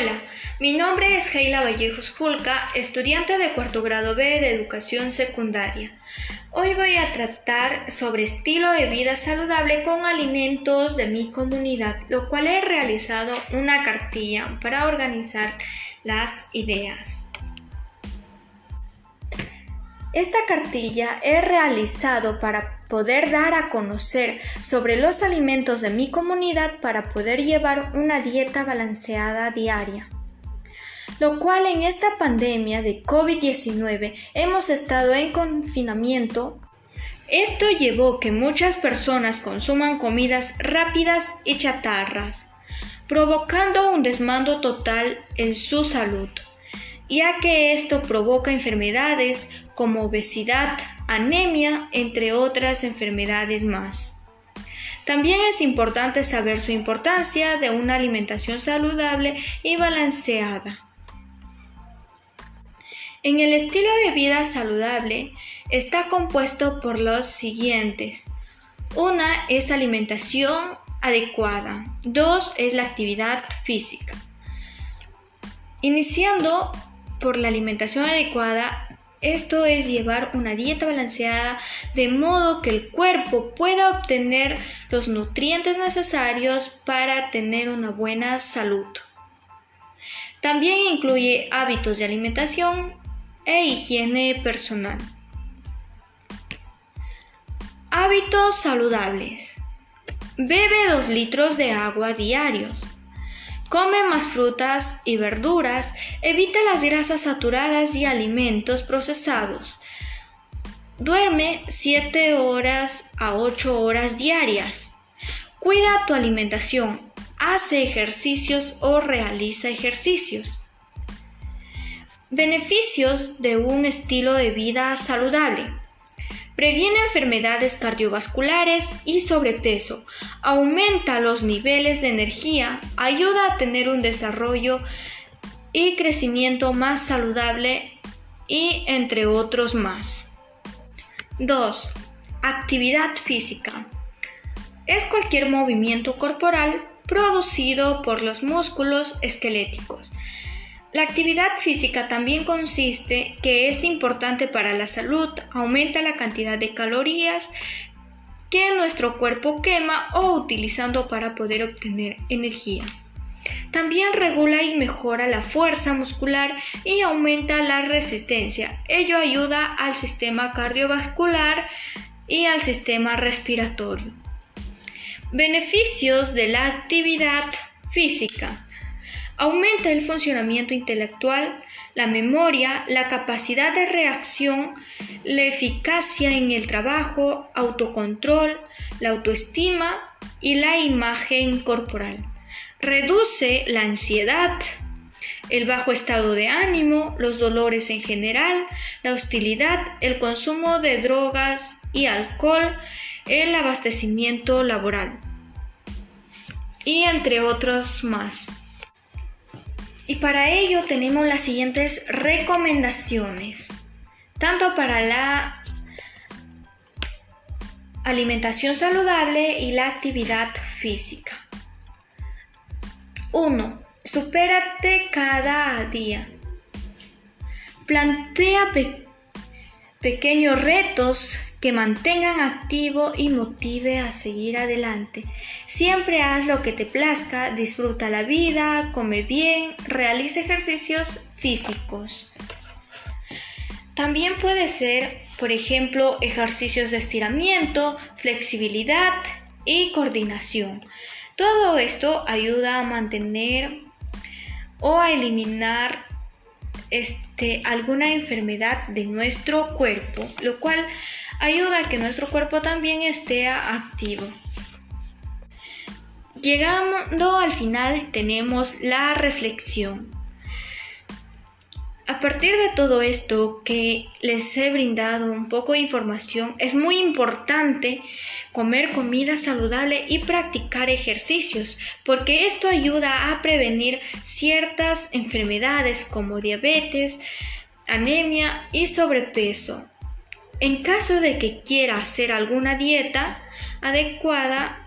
Hola, mi nombre es Heila Vallejos Fulca, estudiante de cuarto grado B de educación secundaria. Hoy voy a tratar sobre estilo de vida saludable con alimentos de mi comunidad, lo cual he realizado una cartilla para organizar las ideas. Esta cartilla he realizado para poder dar a conocer sobre los alimentos de mi comunidad para poder llevar una dieta balanceada diaria. Lo cual en esta pandemia de COVID-19 hemos estado en confinamiento. Esto llevó que muchas personas consuman comidas rápidas y chatarras, provocando un desmando total en su salud ya que esto provoca enfermedades como obesidad, anemia, entre otras enfermedades más. También es importante saber su importancia de una alimentación saludable y balanceada. En el estilo de vida saludable está compuesto por los siguientes. Una es alimentación adecuada. Dos es la actividad física. Iniciando por la alimentación adecuada, esto es llevar una dieta balanceada de modo que el cuerpo pueda obtener los nutrientes necesarios para tener una buena salud. También incluye hábitos de alimentación e higiene personal. Hábitos saludables. Bebe 2 litros de agua diarios. Come más frutas y verduras, evita las grasas saturadas y alimentos procesados. Duerme 7 horas a 8 horas diarias. Cuida tu alimentación, hace ejercicios o realiza ejercicios. Beneficios de un estilo de vida saludable. Previene enfermedades cardiovasculares y sobrepeso, aumenta los niveles de energía, ayuda a tener un desarrollo y crecimiento más saludable y entre otros más. 2. Actividad física. Es cualquier movimiento corporal producido por los músculos esqueléticos la actividad física también consiste que es importante para la salud, aumenta la cantidad de calorías que nuestro cuerpo quema o utilizando para poder obtener energía. También regula y mejora la fuerza muscular y aumenta la resistencia. Ello ayuda al sistema cardiovascular y al sistema respiratorio. Beneficios de la actividad física. Aumenta el funcionamiento intelectual, la memoria, la capacidad de reacción, la eficacia en el trabajo, autocontrol, la autoestima y la imagen corporal. Reduce la ansiedad, el bajo estado de ánimo, los dolores en general, la hostilidad, el consumo de drogas y alcohol, el abastecimiento laboral y entre otros más. Y para ello tenemos las siguientes recomendaciones, tanto para la alimentación saludable y la actividad física. 1. Supérate cada día. Plantea pequeños retos que mantengan activo y motive a seguir adelante. Siempre haz lo que te plazca, disfruta la vida, come bien, realiza ejercicios físicos. También puede ser, por ejemplo, ejercicios de estiramiento, flexibilidad y coordinación. Todo esto ayuda a mantener o a eliminar este, alguna enfermedad de nuestro cuerpo, lo cual ayuda a que nuestro cuerpo también esté activo. Llegando al final tenemos la reflexión. A partir de todo esto que les he brindado un poco de información, es muy importante comer comida saludable y practicar ejercicios, porque esto ayuda a prevenir ciertas enfermedades como diabetes, anemia y sobrepeso. En caso de que quiera hacer alguna dieta adecuada,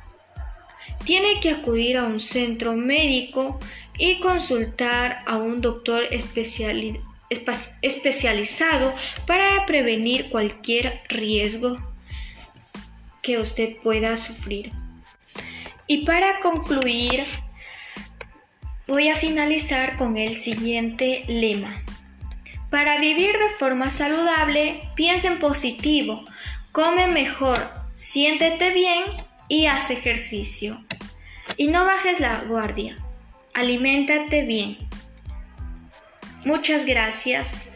tiene que acudir a un centro médico y consultar a un doctor especializado para prevenir cualquier riesgo que usted pueda sufrir. Y para concluir, voy a finalizar con el siguiente lema. Para vivir de forma saludable, piensa en positivo, come mejor, siéntete bien y haz ejercicio. Y no bajes la guardia. Aliméntate bien. Muchas gracias.